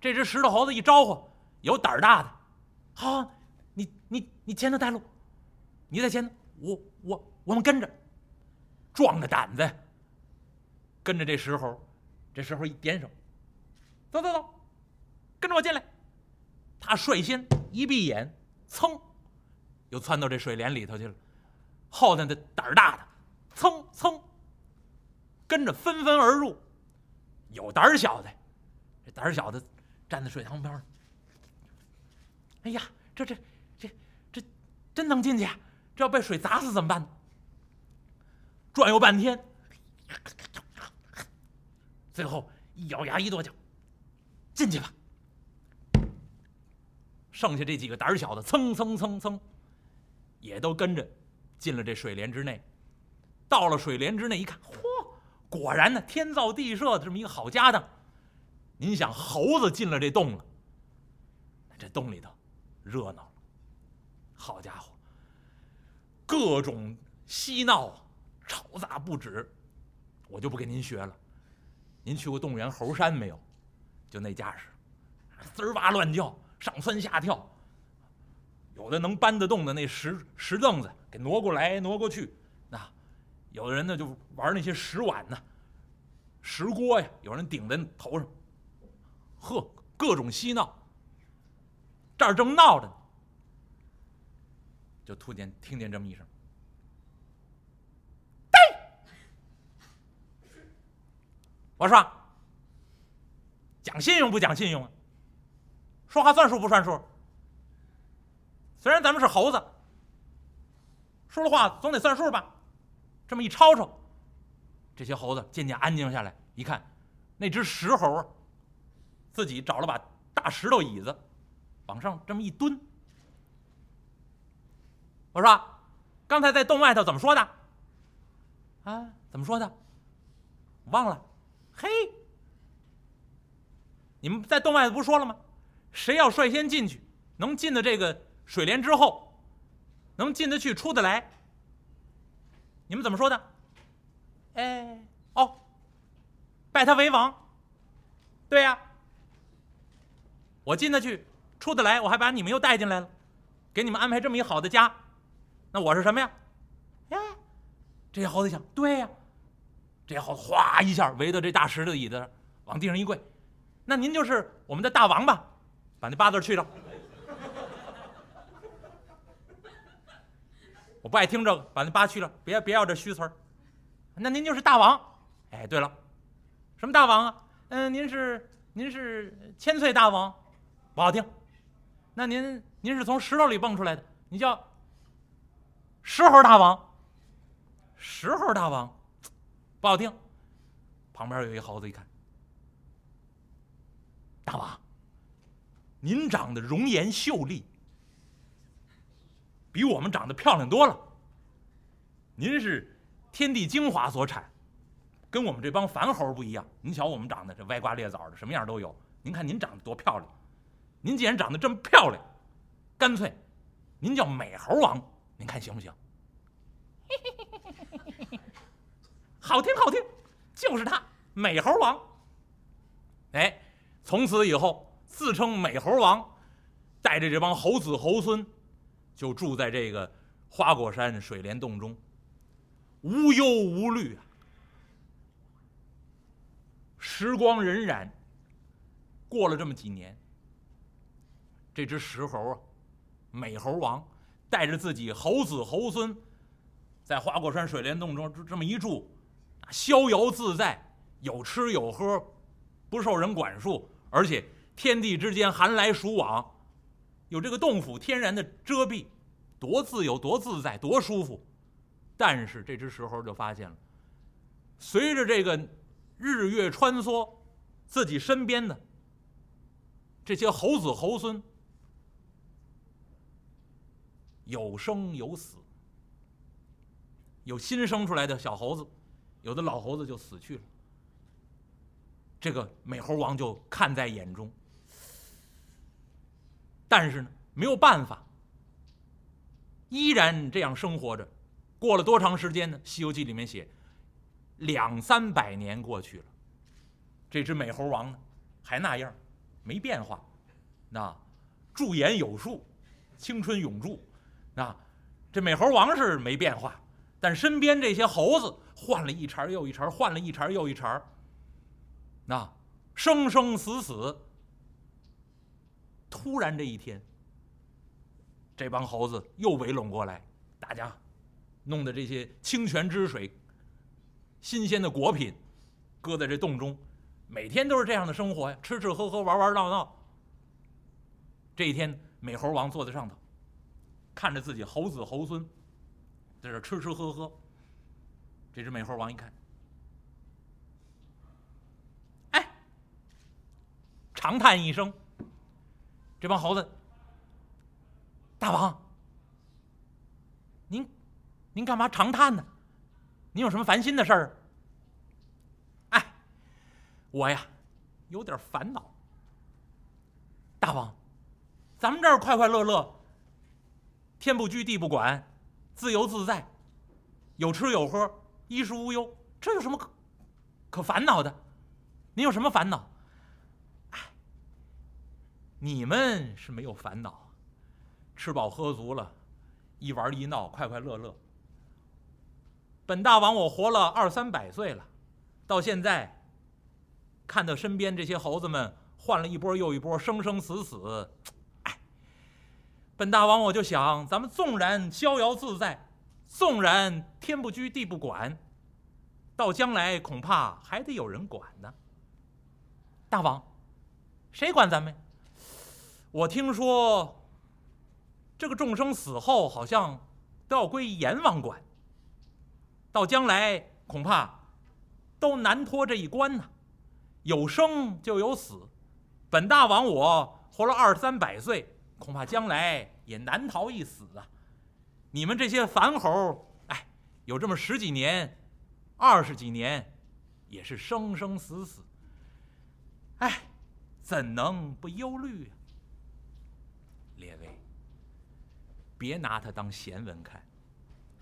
这只石头猴子一招呼，有胆儿大的，好，你你你前头带路，你在前头，我我我们跟着，壮着胆子跟着这石猴，这石猴一点手，走走走，跟着我进来。他率先一闭眼，噌，又窜到这水帘里头去了。后头的胆儿大的，噌噌，跟着纷纷而入。有胆儿小的，这胆儿小的站在水塘边儿。哎呀，这这这这真能进去啊？这要被水砸死怎么办？转悠半天，最后一咬牙一跺脚，进去吧。剩下这几个胆儿小的，蹭蹭蹭蹭，也都跟着进了这水帘之内。到了水帘之内一看，嚯，果然呢，天造地设的这么一个好家当。您想，猴子进了这洞了，这洞里头热闹了，好家伙，各种嬉闹吵杂不止。我就不跟您学了，您去过动物园猴山没有？就那架势，滋哇乱叫。上蹿下跳，有的能搬得动的那石石凳子给挪过来挪过去，那有的人呢就玩那些石碗呢，石锅呀，有人顶在头上，呵，各种嬉闹。这儿正闹着呢，就突然听见这么一声：“嘚！”我说：“讲信用不讲信用啊？”说话算数不算数？虽然咱们是猴子，说了话总得算数吧？这么一吵吵，这些猴子渐渐安静下来。一看，那只石猴自己找了把大石头椅子，往上这么一蹲。我说：“刚才在洞外头怎么说的？”啊，怎么说的？忘了。嘿，你们在洞外头不说了吗？谁要率先进去，能进的这个水帘之后，能进得去出得来？你们怎么说的？哎，哦，拜他为王。对呀，我进得去，出得来，我还把你们又带进来了，给你们安排这么一好的家，那我是什么呀？哎，这些猴子想，对呀，这些猴子哗一下围到这大石头椅子上，往地上一跪，那您就是我们的大王吧？把那八字去掉，我不爱听这个，把那八去了，别别要这虚词儿。那您就是大王，哎，对了，什么大王啊？嗯，您是您是千岁大王，不好听。那您您是从石头里蹦出来的，你叫石猴大王，石猴大王，不好听。旁边有一猴子，一看，大王。您长得容颜秀丽，比我们长得漂亮多了。您是天地精华所产，跟我们这帮凡猴不一样。您瞧我们长得这歪瓜裂枣的，什么样都有。您看您长得多漂亮！您既然长得这么漂亮，干脆您叫美猴王，您看行不行？好听好听，就是他，美猴王。哎，从此以后。自称美猴王，带着这帮猴子猴孙，就住在这个花果山水帘洞中，无忧无虑啊。时光荏苒，过了这么几年，这只石猴啊，美猴王带着自己猴子猴孙，在花果山水帘洞中这么一住，逍遥自在，有吃有喝，不受人管束，而且。天地之间寒来暑往，有这个洞府天然的遮蔽，多自由，多自在，多舒服。但是这只石猴就发现了，随着这个日月穿梭，自己身边的这些猴子猴孙有生有死，有新生出来的小猴子，有的老猴子就死去了。这个美猴王就看在眼中。但是呢，没有办法，依然这样生活着。过了多长时间呢？《西游记》里面写，两三百年过去了，这只美猴王呢，还那样，没变化，那驻颜有术，青春永驻，那这美猴王是没变化，但身边这些猴子换了一茬又一茬，换了一茬又一茬，那生生死死。突然这一天，这帮猴子又围拢过来，大家弄的这些清泉之水、新鲜的果品，搁在这洞中，每天都是这样的生活呀，吃吃喝喝，玩玩闹闹。这一天，美猴王坐在上头，看着自己猴子猴孙在这吃吃喝喝。这只美猴王一看，哎，长叹一声。这帮猴子，大王，您，您干嘛长叹呢？您有什么烦心的事儿？哎，我呀，有点烦恼。大王，咱们这儿快快乐乐，天不居地不管，自由自在，有吃有喝，衣食无忧，这有什么可可烦恼的？您有什么烦恼？哎你们是没有烦恼，吃饱喝足了，一玩一闹，快快乐乐。本大王我活了二三百岁了，到现在，看到身边这些猴子们换了一波又一波，生生死死，本大王我就想，咱们纵然逍遥自在，纵然天不居地不管，到将来恐怕还得有人管呢。大王，谁管咱们？我听说，这个众生死后好像都要归阎王管。到将来恐怕都难脱这一关呢。有生就有死，本大王我活了二三百岁，恐怕将来也难逃一死啊。你们这些凡猴，哎，有这么十几年、二十几年，也是生生死死。哎，怎能不忧虑啊？列位，别拿它当闲文看，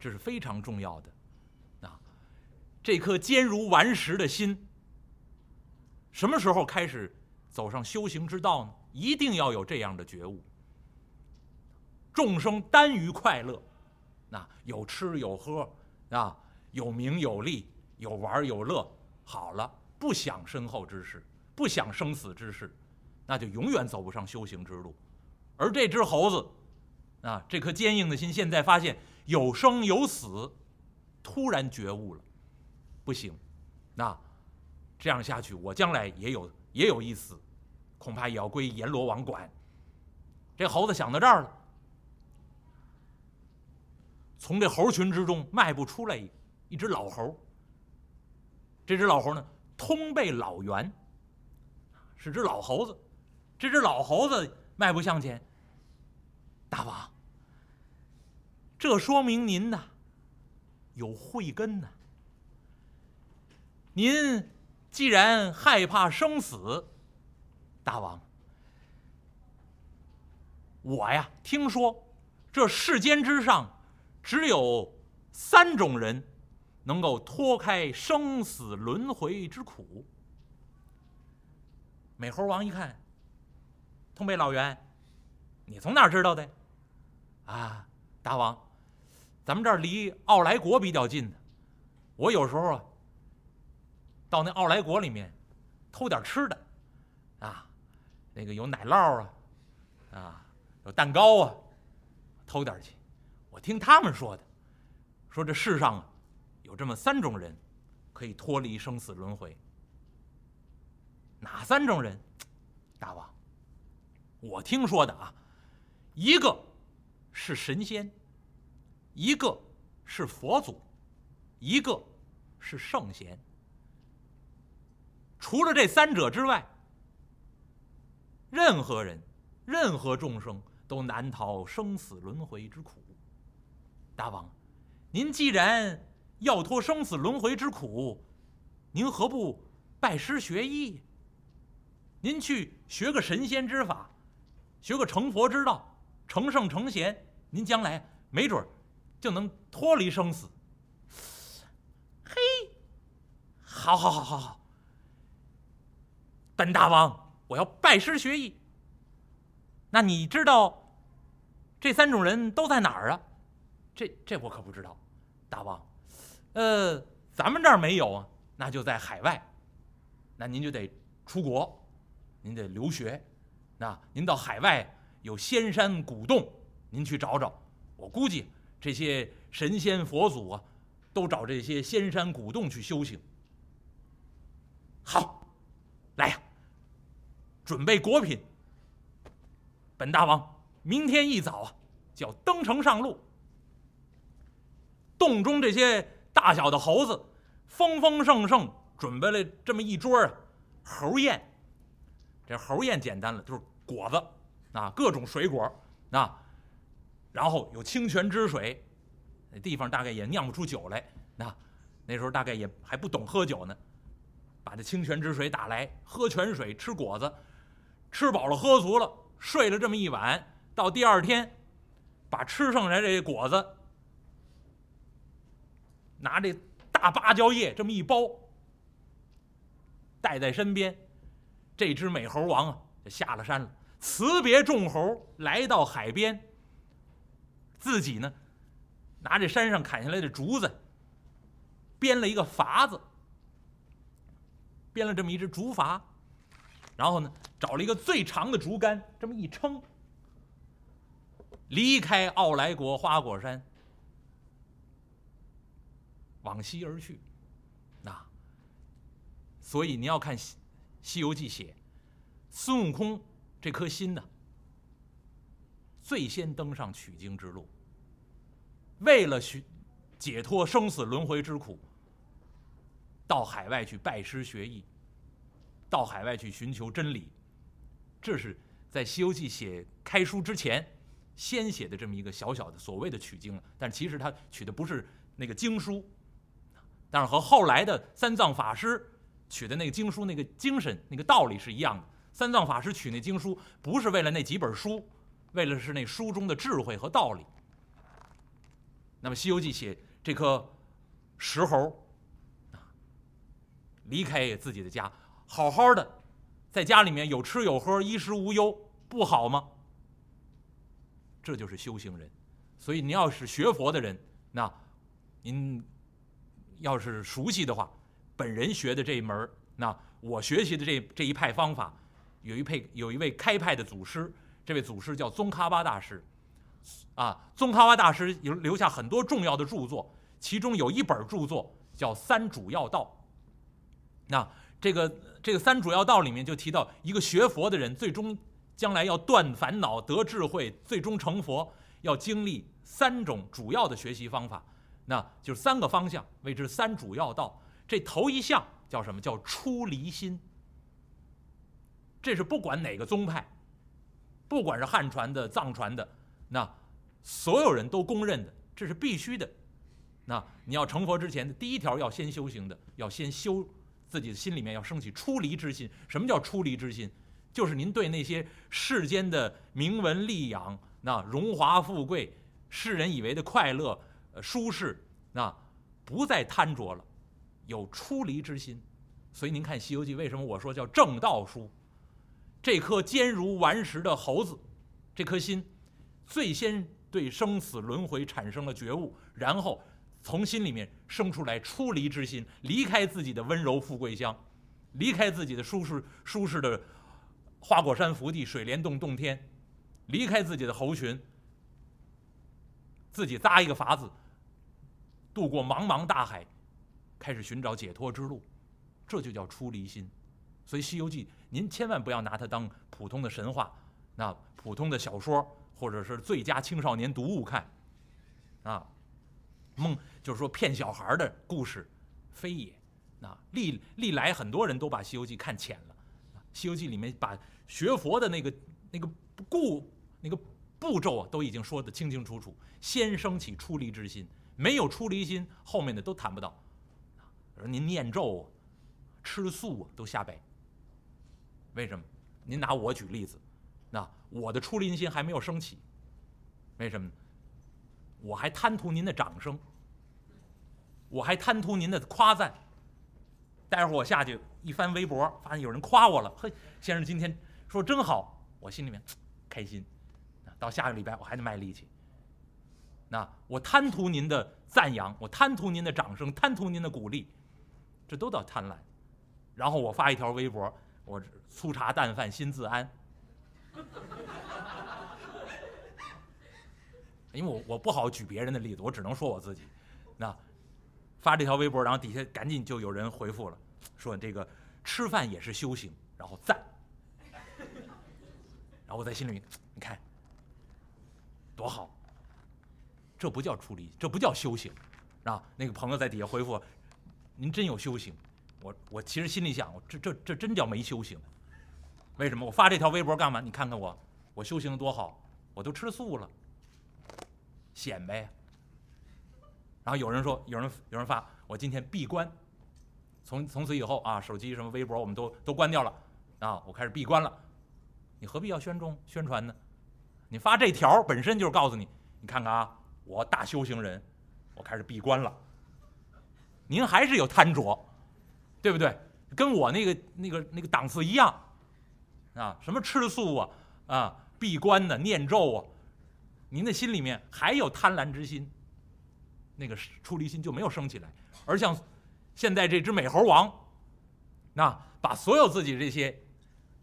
这是非常重要的。啊，这颗坚如顽石的心，什么时候开始走上修行之道呢？一定要有这样的觉悟。众生耽于快乐，那有吃有喝，啊，有名有利，有玩有乐，好了，不想身后之事，不想生死之事，那就永远走不上修行之路。而这只猴子，啊，这颗坚硬的心，现在发现有生有死，突然觉悟了，不行，那这样下去，我将来也有也有一死，恐怕也要归阎罗王管。这猴子想到这儿了，从这猴群之中迈步出来一一只老猴。这只老猴呢，通背老猿，是只老猴子。这只老猴子。迈步向前，大王，这说明您呐有慧根呐。您既然害怕生死，大王，我呀听说这世间之上只有三种人能够脱开生死轮回之苦。美猴王一看。通背老袁，你从哪知道的？啊，大王，咱们这儿离奥莱国比较近的，我有时候啊，到那奥莱国里面偷点吃的，啊，那个有奶酪啊，啊，有蛋糕啊，偷点去。我听他们说的，说这世上啊，有这么三种人，可以脱离生死轮回。哪三种人？大王。我听说的啊，一个是神仙，一个是佛祖，一个是圣贤。除了这三者之外，任何人、任何众生都难逃生死轮回之苦。大王，您既然要脱生死轮回之苦，您何不拜师学艺？您去学个神仙之法。学个成佛之道，成圣成贤，您将来没准就能脱离生死。嘿，好好好好好，本大王，我要拜师学艺。那你知道这三种人都在哪儿啊？这这我可不知道，大王。呃，咱们这儿没有啊，那就在海外。那您就得出国，您得留学。那您到海外有仙山古洞，您去找找。我估计这些神仙佛祖啊，都找这些仙山古洞去修行。好，来呀，准备果品。本大王明天一早啊，就要登城上路。洞中这些大小的猴子，丰丰盛盛准备了这么一桌啊，猴宴。这猴宴简单了，就是果子啊，各种水果啊，然后有清泉之水。那地方大概也酿不出酒来，那那时候大概也还不懂喝酒呢。把这清泉之水打来，喝泉水，吃果子，吃饱了喝足了。睡了这么一晚，到第二天，把吃剩下这果子，拿这大芭蕉叶这么一包，带在身边。这只美猴王啊，就下了山了，辞别众猴，来到海边。自己呢，拿这山上砍下来的竹子，编了一个筏子，编了这么一只竹筏。然后呢，找了一个最长的竹竿，这么一撑，离开傲来国花果山，往西而去。那，所以你要看《西西游记》写，孙悟空这颗心呢，最先登上取经之路，为了寻解脱生死轮回之苦，到海外去拜师学艺。到海外去寻求真理，这是在《西游记》写开书之前，先写的这么一个小小的所谓的取经了。但其实他取的不是那个经书，但是和后来的三藏法师取的那个经书那个精神、那个道理是一样的。三藏法师取那经书，不是为了那几本书，为了是那书中的智慧和道理。那么《西游记》写这颗石猴离开自己的家。好好的，在家里面有吃有喝，衣食无忧，不好吗？这就是修行人。所以，您要是学佛的人，那您要是熟悉的话，本人学的这一门那我学习的这这一派方法，有一派有一位开派的祖师，这位祖师叫宗喀巴大师。啊，宗喀巴大师留留下很多重要的著作，其中有一本著作叫《三主要道》。那这个。这个三主要道里面就提到，一个学佛的人，最终将来要断烦恼、得智慧，最终成佛，要经历三种主要的学习方法，那就是三个方向，谓之三主要道。这头一项叫什么？叫出离心。这是不管哪个宗派，不管是汉传的、藏传的，那所有人都公认的，这是必须的。那你要成佛之前的第一条要先修行的，要先修。自己的心里面要升起出离之心。什么叫出离之心？就是您对那些世间的名闻利养、那荣华富贵、世人以为的快乐、呃舒适，那不再贪着了，有出离之心。所以您看《西游记》，为什么我说叫正道书？这颗坚如顽石的猴子，这颗心，最先对生死轮回产生了觉悟，然后。从心里面生出来出离之心，离开自己的温柔富贵乡，离开自己的舒适舒适的花果山福地、水帘洞洞天，离开自己的猴群，自己扎一个法子，渡过茫茫大海，开始寻找解脱之路，这就叫出离心。所以《西游记》，您千万不要拿它当普通的神话、那普通的小说，或者是最佳青少年读物看，啊。梦就是说骗小孩的故事，非也。那历历来很多人都把《西游记》看浅了，《西游记》里面把学佛的那个那个故那个步骤啊，都已经说得清清楚楚。先升起出离之心，没有出离心，后面的都谈不到。而您念咒、吃素都瞎掰。为什么？您拿我举例子，那我的出离心还没有升起，为什么？我还贪图您的掌声，我还贪图您的夸赞，待会儿我下去一翻微博，发现有人夸我了，嘿，先生今天说真好，我心里面开心。到下个礼拜我还得卖力气。那我贪图您的赞扬，我贪图您的掌声，贪图您的鼓励，这都叫贪婪。然后我发一条微博，我粗茶淡饭心自安。因为我我不好举别人的例子，我只能说我自己。那发这条微博，然后底下赶紧就有人回复了，说这个吃饭也是修行，然后赞。然后我在心里，你看多好，这不叫出离，这不叫修行，啊！那个朋友在底下回复，您真有修行。我我其实心里想，这这这真叫没修行。为什么我发这条微博干嘛？你看看我，我修行多好，我都吃素了。显摆。然后有人说，有人有人发，我今天闭关，从从此以后啊，手机什么微博我们都都关掉了，啊，我开始闭关了。你何必要宣中宣传呢？你发这条本身就是告诉你，你看看啊，我大修行人，我开始闭关了。您还是有贪着，对不对？跟我那个那个那个档次一样，啊，什么吃素啊，啊，闭关的念咒啊。您的心里面还有贪婪之心，那个出离心就没有升起来。而像现在这只美猴王，那把所有自己这些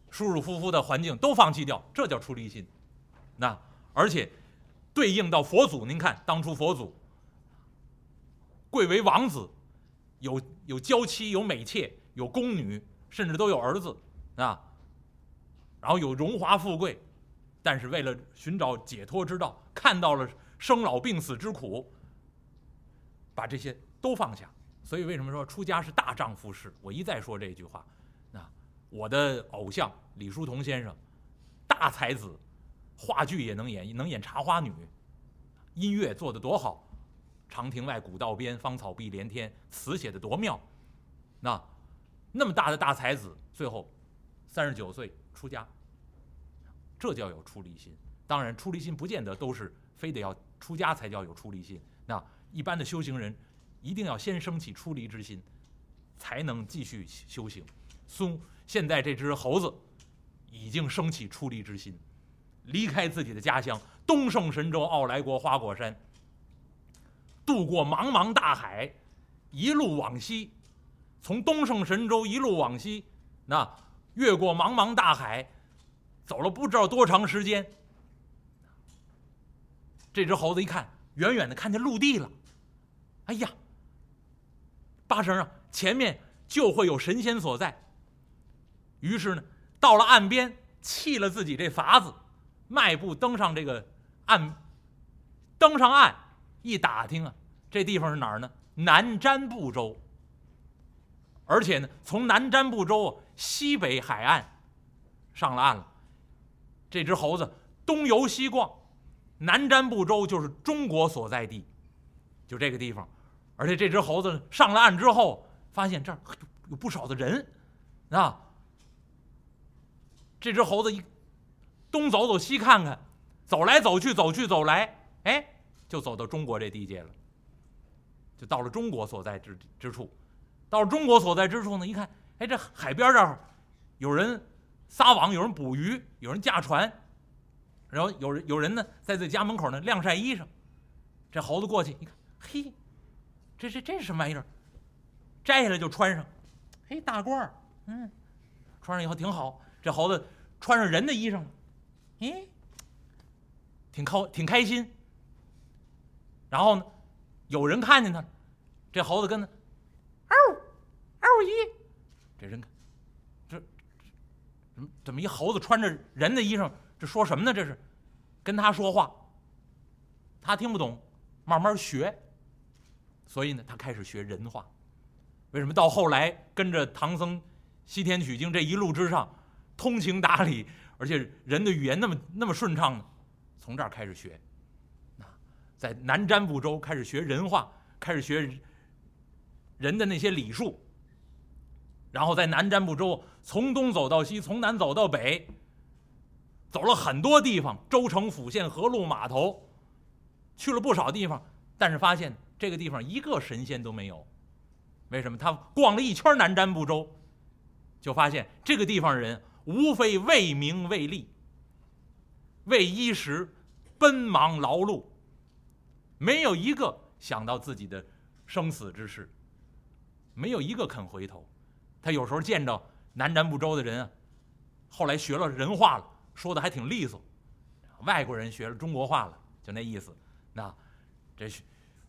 舒舒服服的环境都放弃掉，这叫出离心。那而且对应到佛祖，您看当初佛祖贵为王子，有有娇妻，有美妾，有宫女，甚至都有儿子啊，然后有荣华富贵。但是为了寻找解脱之道，看到了生老病死之苦，把这些都放下。所以为什么说出家是大丈夫事？我一再说这句话。那我的偶像李叔同先生，大才子，话剧也能演，能演茶花女，音乐做得多好，长亭外，古道边，芳草碧连天，词写得多妙。那那么大的大才子，最后三十九岁出家。这叫有出离心，当然出离心不见得都是非得要出家才叫有出离心。那一般的修行人，一定要先升起出离之心，才能继续修行。松现在这只猴子已经升起出离之心，离开自己的家乡东胜神州傲来国花果山，渡过茫茫大海，一路往西，从东胜神州一路往西，那越过茫茫大海。走了不知道多长时间，这只猴子一看，远远的看见陆地了，哎呀，八成啊，前面就会有神仙所在。于是呢，到了岸边，弃了自己这筏子，迈步登上这个岸，登上岸，一打听啊，这地方是哪儿呢？南瞻部洲。而且呢，从南瞻部洲西北海岸上了岸了。这只猴子东游西逛，南瞻部洲就是中国所在地，就这个地方。而且这只猴子上了岸之后，发现这儿有不少的人，啊，这只猴子一东走走西看看，走来走去走去走来，哎，就走到中国这地界了，就到了中国所在之之处。到了中国所在之处呢，一看，哎，这海边这儿有人。撒网，有人捕鱼，有人驾船，然后有人有人呢，在自己家门口呢晾晒衣裳。这猴子过去一看，嘿，这这这是什么玩意儿？摘下来就穿上，嘿，大褂儿，嗯，穿上以后挺好。这猴子穿上人的衣裳了，咦，挺靠挺开心。然后呢，有人看见他，这猴子跟他，嗷，嗷一，这人看。怎么一猴子穿着人的衣裳？这说什么呢？这是跟他说话，他听不懂，慢慢学。所以呢，他开始学人话。为什么到后来跟着唐僧西天取经这一路之上，通情达理，而且人的语言那么那么顺畅呢？从这儿开始学，啊，在南瞻部洲开始学人话，开始学人的那些礼数。然后在南瞻部洲，从东走到西，从南走到北，走了很多地方，州城府县河路码头，去了不少地方，但是发现这个地方一个神仙都没有，为什么？他逛了一圈南瞻部洲，就发现这个地方人无非为名为利、为衣食奔忙劳碌，没有一个想到自己的生死之事，没有一个肯回头。他有时候见着南瞻部洲的人啊，后来学了人话了，说的还挺利索。外国人学了中国话了，就那意思。那这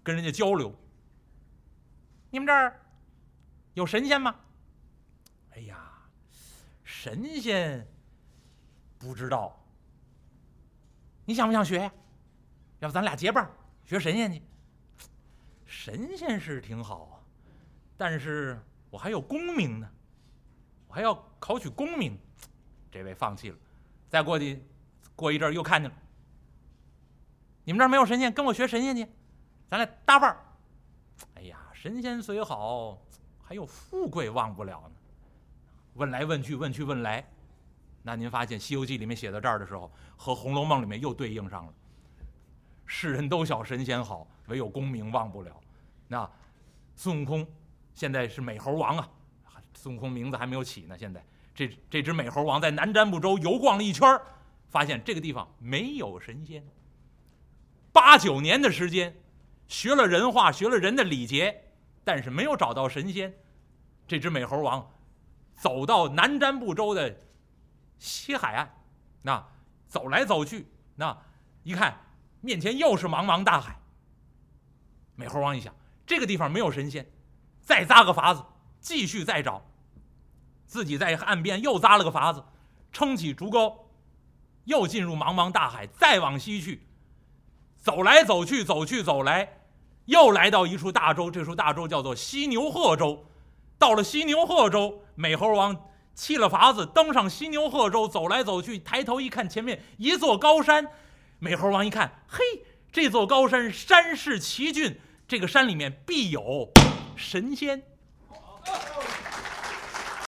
跟人家交流，你们这儿有神仙吗？神仙不知道。你想不想学？要不咱俩结伴学神仙去？神仙是挺好，但是我还有功名呢，我还要考取功名。这位放弃了。再过去，过一阵又看见了。你们这儿没有神仙，跟我学神仙去，咱俩搭伴儿。哎呀，神仙虽好，还有富贵忘不了呢。问来问去，问去问来，那您发现《西游记》里面写到这儿的时候，和《红楼梦》里面又对应上了。世人都晓神仙好，唯有功名忘不了。那孙悟空现在是美猴王啊，孙悟空名字还没有起呢。现在这这只美猴王在南瞻部洲游逛了一圈，发现这个地方没有神仙。八九年的时间，学了人话，学了人的礼节，但是没有找到神仙。这只美猴王走到南瞻部洲的西海岸，那走来走去，那一看面前又是茫茫大海。美猴王一想，这个地方没有神仙，再扎个法子，继续再找。自己在岸边又扎了个法子，撑起竹篙，又进入茫茫大海，再往西去。走来走去，走去走来，又来到一处大洲。这处大洲叫做犀牛贺洲。到了犀牛贺州，美猴王弃了法子，登上犀牛贺州，走来走去，抬头一看，前面一座高山。美猴王一看，嘿，这座高山山势奇峻，这个山里面必有神仙。